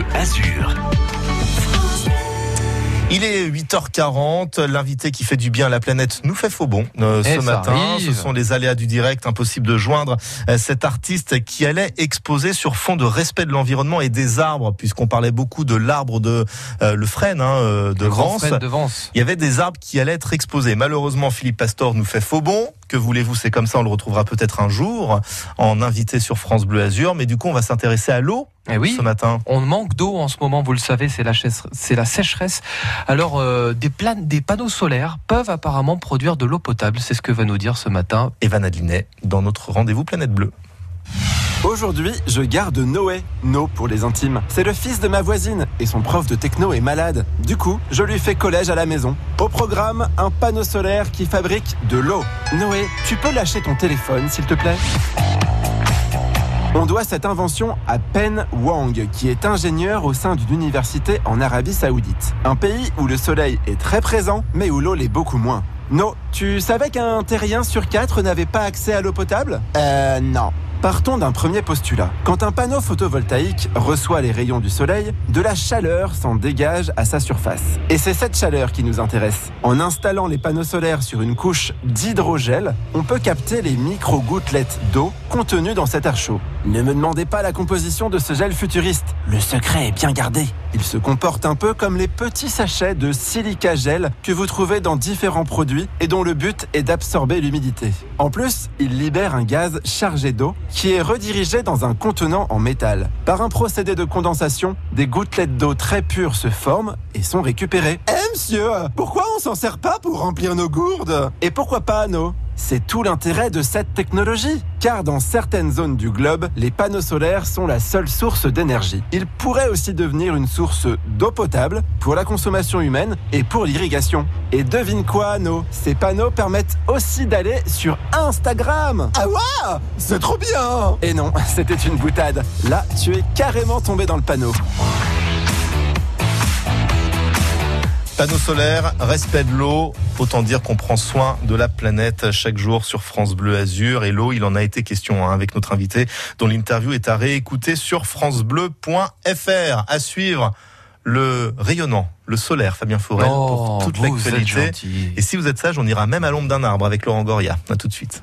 Bleu Azur. Il est 8h40, l'invité qui fait du bien à la planète nous fait faux bon euh, Eh, ce ça matin. arrive. Ce sont les aléas du direct, impossible de joindre euh, cet artiste qui allait exposer sur fond de respect de l'environnement et des arbres, puisqu'on parlait beaucoup de l'arbre de euh, le frêne hein, de Le grand Vence. frêne de Vence. Il y avait des arbres qui allaient être exposés. Malheureusement, Philippe Pastor nous fait faux bon. Que voulez-vous, c'est comme ça, on le retrouvera peut-être un jour en invité sur France Bleu Azur. Mais du coup, on va s'intéresser à l'eau Eh oui. ce matin. On manque d'eau en ce moment, vous le savez, c'est la, chais- c'est la sécheresse. Alors, euh, des, plan- des panneaux solaires peuvent apparemment produire de l'eau potable. C'est ce que va nous dire ce matin. Evan Adlinet dans notre rendez-vous Planète Bleue. Aujourd'hui, je garde Noé, No pour les intimes. C'est le fils de ma voisine et son prof de techno est malade. Du coup, je lui fais collège à la maison. Au programme, un panneau solaire qui fabrique de l'eau. Noé, tu peux lâcher ton téléphone, s'il te plaît? On doit cette invention à Pen Wang, qui est ingénieur au sein d'une université en Arabie Saoudite. Un pays où le soleil est très présent, mais où l'eau l'est beaucoup moins. No, tu savais qu'un terrien sur quatre n'avait pas accès à l'eau potable? Euh, non. Partons d'un premier postulat. Quand un panneau photovoltaïque reçoit les rayons du soleil, de la chaleur s'en dégage à sa surface. Et c'est cette chaleur qui nous intéresse. En installant les panneaux solaires sur une couche d'hydrogel, on peut capter les micro-gouttelettes d'eau contenues dans cet air chaud. Ne me demandez pas la composition de ce gel futuriste. Le secret est bien gardé. Il se comporte un peu comme les petits sachets de silica gel que vous trouvez dans différents produits et dont le but est d'absorber l'humidité. En plus, il libère un gaz chargé d'eau qui est redirigé dans un contenant en métal. Par un procédé de condensation, des gouttelettes d'eau très pures se forment et sont récupérées. Eh monsieur, pourquoi on s'en sert pas pour remplir nos gourdes? Et pourquoi pas nos c'est tout l'intérêt de cette technologie, car dans certaines zones du globe, les panneaux solaires sont la seule source d'énergie. Ils pourraient aussi devenir une source d'eau potable pour la consommation humaine et pour l'irrigation. Et devine quoi, Anno? Ces panneaux permettent aussi d'aller sur Instagram Ah ouais? C'est trop bien Et non, c'était une boutade. Là, tu es carrément tombé dans le panneau. Panneaux solaires, respect de l'eau, autant dire qu'on prend soin de la planète chaque jour sur France Bleu Azur. Et l'eau, il en a été question hein, avec notre invité, dont l'interview est à réécouter sur francebleu.fr. À suivre le rayonnant, le solaire, Fabien Forel, pour toute Oh, vous êtes l'actualité. Et si vous êtes sage, on ira même à l'ombre d'un arbre avec Laurent Goria. À tout de suite.